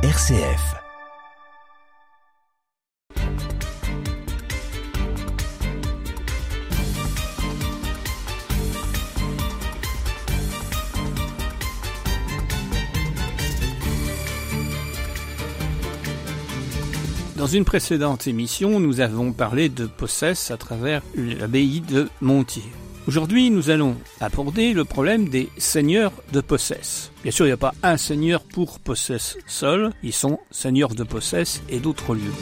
RCF. Dans une précédente émission, nous avons parlé de Possesse à travers l'abbaye de Montier. Aujourd'hui, nous allons aborder le problème des seigneurs de Possesse. Bien sûr, il n'y a pas un seigneur pour Possesse seul, ils sont seigneurs de Possesse et d'autres lieux.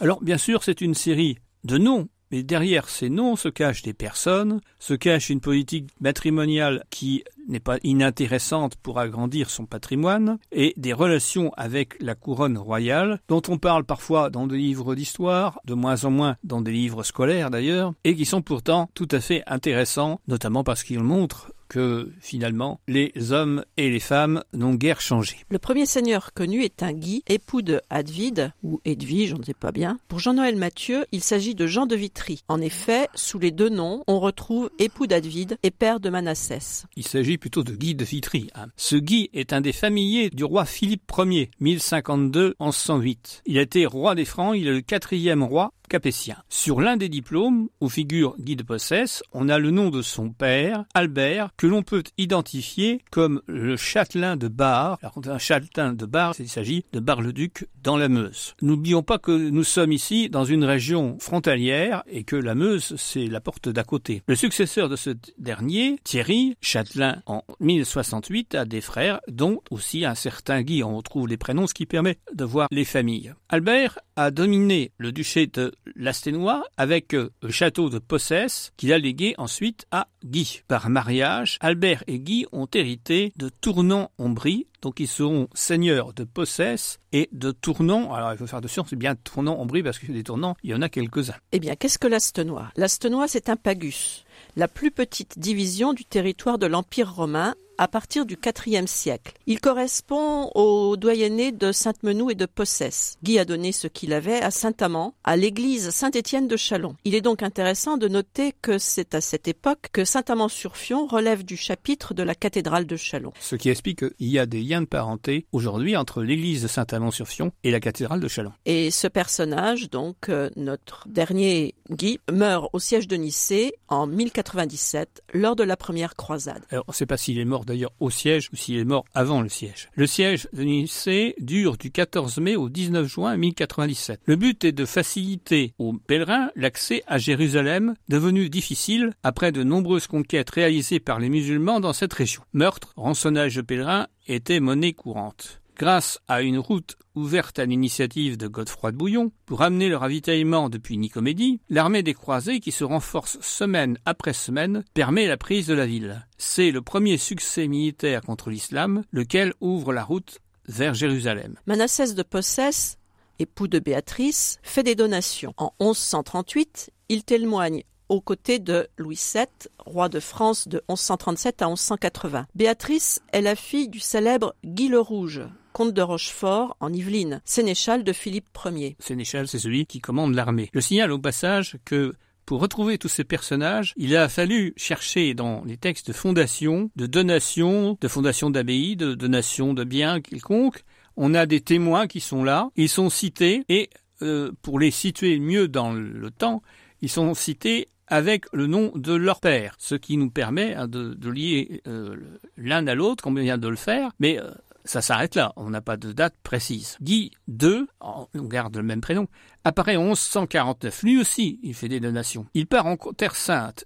Alors, bien sûr, c'est une série de noms mais derrière ces noms se cachent des personnes, se cache une politique matrimoniale qui n'est pas inintéressante pour agrandir son patrimoine, et des relations avec la couronne royale, dont on parle parfois dans des livres d'histoire, de moins en moins dans des livres scolaires d'ailleurs, et qui sont pourtant tout à fait intéressants, notamment parce qu'ils montrent que finalement les hommes et les femmes n'ont guère changé. Le premier seigneur connu est un Guy, époux de Hadvide, ou Edwige, on ne sait pas bien. Pour Jean-Noël Mathieu, il s'agit de Jean de Vitry. En effet, sous les deux noms, on retrouve époux d'Advide et père de Manassès. Il s'agit plutôt de Guy de Vitry. Hein. Ce Guy est un des familiers du roi Philippe Ier, 1052-1108. Il a été roi des Francs, il est le quatrième roi capétien. Sur l'un des diplômes, où figure Guy de Possesse, on a le nom de son père, Albert, que l'on peut identifier comme le châtelain de Bar. Alors, un châtelain de Bar, il s'agit de Bar-le-Duc dans la Meuse. N'oublions pas que nous sommes ici dans une région frontalière et que la Meuse, c'est la porte d'à côté. Le successeur de ce dernier, Thierry, châtelain en 1068, a des frères, dont aussi un certain Guy. On retrouve les prénoms, ce qui permet de voir les familles. Albert a dominé le duché de l'Asténois avec euh, le château de Possesse qu'il a légué ensuite à Guy. Par mariage, Albert et Guy ont hérité de Tournon-en-Brie, donc ils seront seigneurs de Possesse et de Tournon. Alors il faut faire attention, c'est bien Tournon-en-Brie parce que des tournants, il y en a quelques-uns. Eh bien, qu'est-ce que l'Astenois? L'Astenois, c'est un pagus, la plus petite division du territoire de l'Empire romain à partir du IVe siècle. Il correspond au doyenné de Sainte-Menou et de Possesse. Guy a donné ce qu'il avait à Saint-Amand, à l'église Saint-Étienne de Chalon. Il est donc intéressant de noter que c'est à cette époque que Saint-Amand-sur-Fion relève du chapitre de la cathédrale de Chalon. Ce qui explique qu'il y a des liens de parenté aujourd'hui entre l'église de Saint-Amand-sur-Fion et la cathédrale de Chalon. Et ce personnage, donc euh, notre dernier Guy, meurt au siège de Nicée en 1097 lors de la première croisade. Alors on ne sait pas s'il est mort d'ailleurs au siège ou s'il est mort avant le siège. Le siège de Nicée dure du 14 mai au 19 juin 1097. Le but est de faciliter aux pèlerins l'accès à Jérusalem, devenu difficile après de nombreuses conquêtes réalisées par les musulmans dans cette région. Meurtre, rançonnage de pèlerins étaient monnaie courante grâce à une route ouverte à l'initiative de Godefroy de Bouillon pour amener le ravitaillement depuis Nicomédie, l'armée des croisés qui se renforce semaine après semaine permet la prise de la ville. C'est le premier succès militaire contre l'islam, lequel ouvre la route vers Jérusalem. Manassès de Possès, époux de Béatrice, fait des donations. En 1138, il témoigne aux côtés de Louis VII, roi de France de 1137 à 1180. Béatrice est la fille du célèbre Guy le Rouge, comte de Rochefort en Yvelines, sénéchal de Philippe Ier. Sénéchal, c'est celui qui commande l'armée. Je signale au passage que pour retrouver tous ces personnages, il a fallu chercher dans les textes de fondation, de donation, de fondation d'abbaye, de donation de biens quelconques. On a des témoins qui sont là, ils sont cités et euh, pour les situer mieux dans le temps, ils sont cités avec le nom de leur père, ce qui nous permet hein, de, lier euh, l'un à l'autre, comme on vient de le faire, mais euh, ça s'arrête là, on n'a pas de date précise. Guy II, on garde le même prénom, apparaît en 1149, lui aussi il fait des donations. Il part en Terre Sainte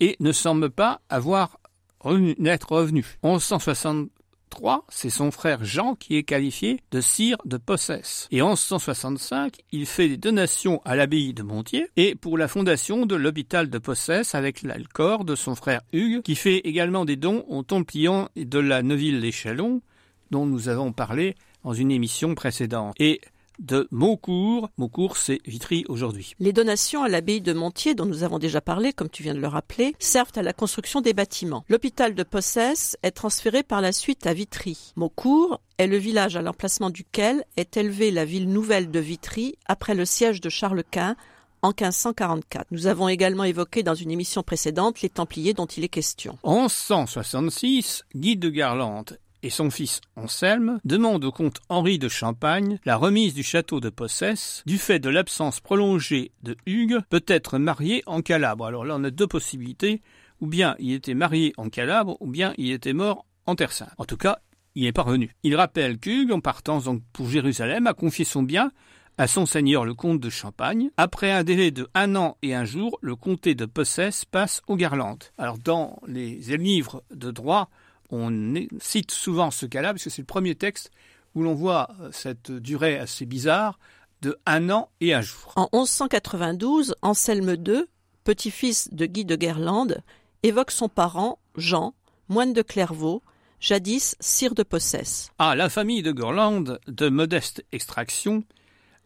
et ne semble pas avoir revenu. 1160 3, c'est son frère Jean qui est qualifié de sire de Possesse. Et en 1165, il fait des donations à l'abbaye de Montier et pour la fondation de l'hôpital de Possesse avec corps de son frère Hugues, qui fait également des dons aux Templiers de la Neuville-les-Chalons, dont nous avons parlé dans une émission précédente. Et de Maucourt. Maucourt, c'est Vitry aujourd'hui. Les donations à l'abbaye de Montier, dont nous avons déjà parlé, comme tu viens de le rappeler, servent à la construction des bâtiments. L'hôpital de Possès est transféré par la suite à Vitry. Maucourt est le village à l'emplacement duquel est élevée la ville nouvelle de Vitry après le siège de Charles Quint en 1544. Nous avons également évoqué dans une émission précédente les Templiers dont il est question. En 1166, Guy de Garlande et son fils Anselme demandent au comte Henri de Champagne la remise du château de Possès du fait de l'absence prolongée de Hugues, peut-être marié en Calabre. Alors là, on a deux possibilités. Ou bien il était marié en Calabre, ou bien il était mort en Terre Sainte. En tout cas, il est parvenu. Il rappelle qu'Hugues, en partant pour Jérusalem, a confié son bien à son seigneur le comte de Champagne. Après un délai de un an et un jour, le comté de Possès passe aux Garlandes. Alors dans les livres de droit, on cite souvent ce cas-là, parce que c'est le premier texte où l'on voit euh, cette durée assez bizarre de un an et un jour. En 1192, Anselme II, petit-fils de Guy de Guerlande, évoque son parent, Jean, moine de Clairvaux, jadis sire de Possès. Ah, la famille de Guerlande, de modeste extraction,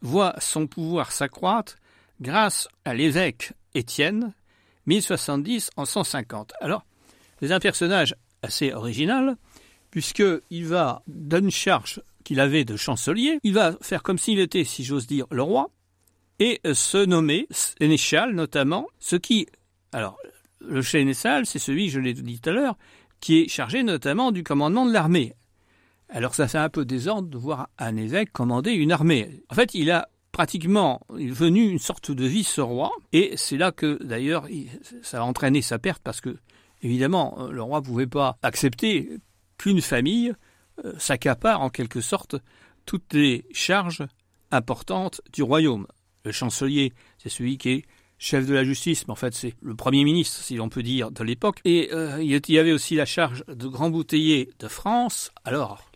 voit son pouvoir s'accroître grâce à l'évêque Étienne, 1070 en 150. Alors, c'est un personnage assez original, puisqu'il va, d'une charge qu'il avait de chancelier, il va faire comme s'il était, si j'ose dire, le roi, et se nommer sénéchal notamment, ce qui... Alors, le sénéchal, c'est celui, je l'ai dit tout à l'heure, qui est chargé notamment du commandement de l'armée. Alors ça fait un peu désordre de voir un évêque commander une armée. En fait, il a pratiquement venu une sorte de vice-roi, et c'est là que d'ailleurs ça a entraîné sa perte parce que évidemment euh, le roi ne pouvait pas accepter qu'une famille euh, s'accapare en quelque sorte toutes les charges importantes du royaume. Le chancelier, c'est celui qui est chef de la justice, mais en fait c'est le premier ministre, si l'on peut dire, de l'époque. Et euh, il y avait aussi la charge de grand bouteiller de France. Alors,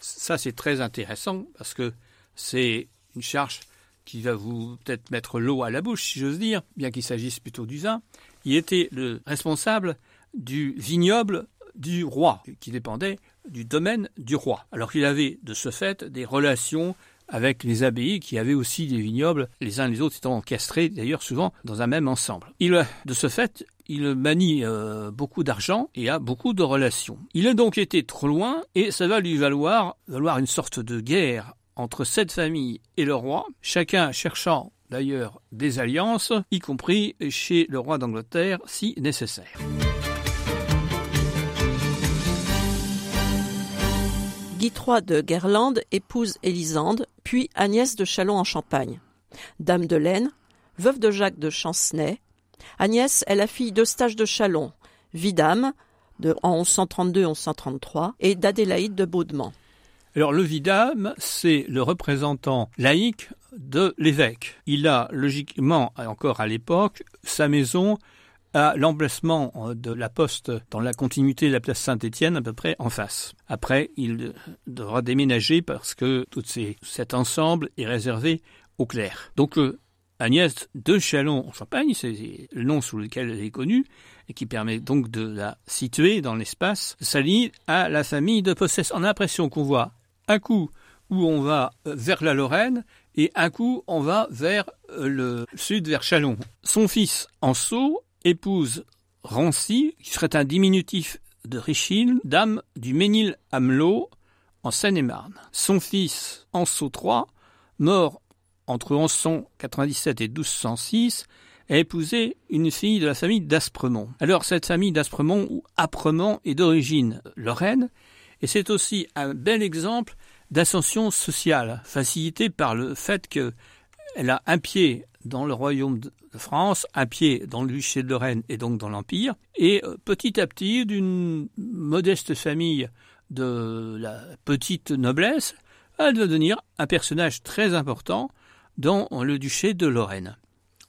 ça c'est très intéressant parce que c'est une charge qui va vous peut-être mettre l'eau à la bouche, si j'ose dire, bien qu'il s'agisse plutôt du vin. Il était le responsable du vignoble du roi, qui dépendait du domaine du roi. Alors qu'il avait de ce fait des relations avec les abbayes qui avaient aussi des vignobles, les uns les autres étant encastrés d'ailleurs souvent dans un même ensemble. Il, de ce fait, il manie euh, beaucoup d'argent et a beaucoup de relations. Il a donc été trop loin et ça va lui valoir, valoir une sorte de guerre entre cette famille et le roi, chacun cherchant d'ailleurs des alliances, y compris chez le roi d'Angleterre si nécessaire. De Guerlande épouse Élisande, puis Agnès de Châlons en Champagne. Dame de Laine, veuve de Jacques de Chancenay, Agnès est la fille d'Eustache de Châlons, vidame de, en 1132-1133 et d'Adélaïde de Baudement. Alors le vidame, c'est le représentant laïque de l'évêque. Il a logiquement, encore à l'époque, sa maison à l'emplacement euh, de la poste dans la continuité de la place Saint-Étienne, à peu près en face. Après, il devra déménager parce que tout cet ensemble est réservé au clerc. Donc euh, Agnès de Chalon en Champagne, c'est le nom sous lequel elle est connue, et qui permet donc de la situer dans l'espace, s'allie à la famille de Possès. On a l'impression qu'on voit un coup où on va euh, vers la Lorraine et un coup on va vers le sud, vers Chalon. Son fils Anceau épouse Rancy, qui serait un diminutif de Richine, dame du Ménil-Amelot, en Seine-et-Marne. Son fils, Anceau III, mort entre 1197 et 1206, a épousé une fille de la famille d'Aspremont. Alors cette famille d'Aspremont ou Apremont est d'origine lorraine, et c'est aussi un bel exemple d'ascension sociale, facilitée par le fait qu'elle a un pied dans le royaume de France, un pied dans le duché de Lorraine et donc dans l'Empire, et euh, petit à petit, d'une modeste famille de la petite noblesse, elle va devenir un personnage très important dans le duché de Lorraine.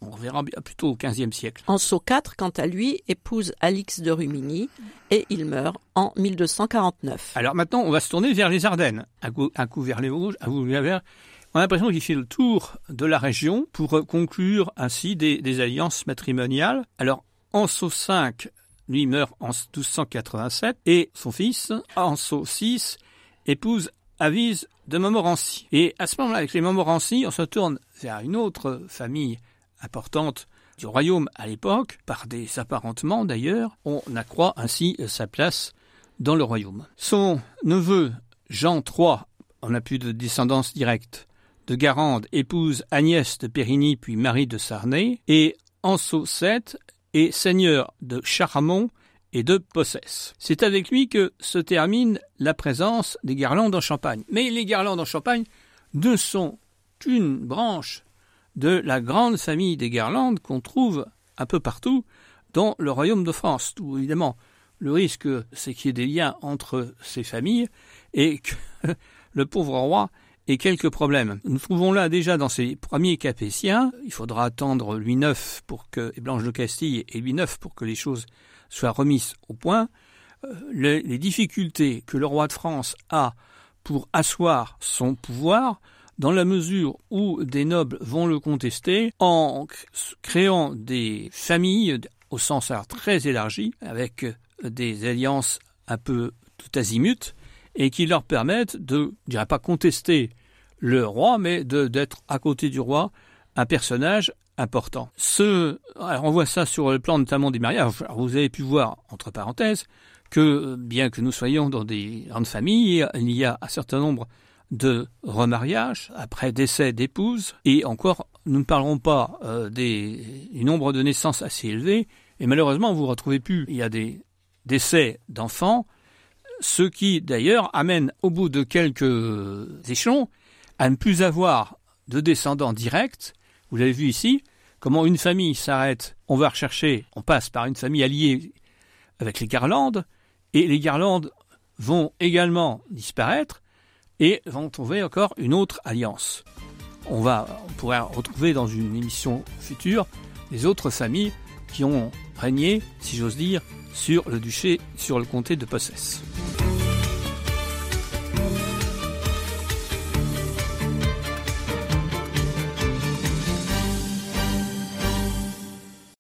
On reverra plutôt au XVe siècle. Anso IV, quant à lui, épouse Alix de Rumigny et il meurt en 1249. Alors maintenant, on va se tourner vers les Ardennes. Un coup, vers les Vosges, un coup vers on a l'impression qu'il fait le tour de la région pour conclure ainsi des, alliances matrimoniales. Alors, Anso V, lui, meurt en 1287 et son fils, Anso VI, épouse Avise de Montmorency. Et à ce moment-là, avec les Montmorency, on se tourne vers une autre famille importante du royaume à l'époque, par des apparentements d'ailleurs, on accroît ainsi sa place dans le royaume. Son neveu Jean III, on n'a plus de descendance directe, de Garande épouse Agnès de Périgny puis Marie de Sarnay, et Anso VII est seigneur de Charamont et de Possesse. C'est avec lui que se termine la présence des Garlandes en Champagne. Mais les Garlandes en Champagne ne sont qu'une branche de la grande famille des Garlandes qu'on trouve un peu partout dans le royaume de France. Tout évidemment, le risque, c'est qu'il y ait des liens entre ces familles et que le pauvre roi ait quelques problèmes. Nous trouvons là déjà dans ces premiers Capétiens, il faudra attendre Louis IX pour que, et de Castille et Louis IX pour que les choses soient remises au point, euh, les, les difficultés que le roi de France a pour asseoir son pouvoir dans la mesure où des nobles vont le contester en créant des familles au sens très élargi, avec des alliances un peu tout azimut, et qui leur permettent de, je dirais pas contester le roi, mais d'être à côté du roi un personnage important. Ce, on voit ça sur le plan notamment des mariages. vous avez pu voir, entre parenthèses, que bien que nous soyons dans des grandes familles, il y a un certain nombre de remariage après décès d'épouse, et encore, nous ne parlerons pas euh, du nombre de naissances assez élevé, et malheureusement, vous ne retrouvez plus, il y a des décès d'enfants, ce qui d'ailleurs amène au bout de quelques échelons à ne plus avoir de descendants directs. Vous l'avez vu ici, comment une famille s'arrête, on va rechercher, on passe par une famille alliée avec les Garlandes, et les Garlandes vont également disparaître, et vont trouver encore une autre alliance. On va, retrouver dans une émission future les autres familles qui ont régné, si j'ose dire, sur le duché, sur le comté de Possesse.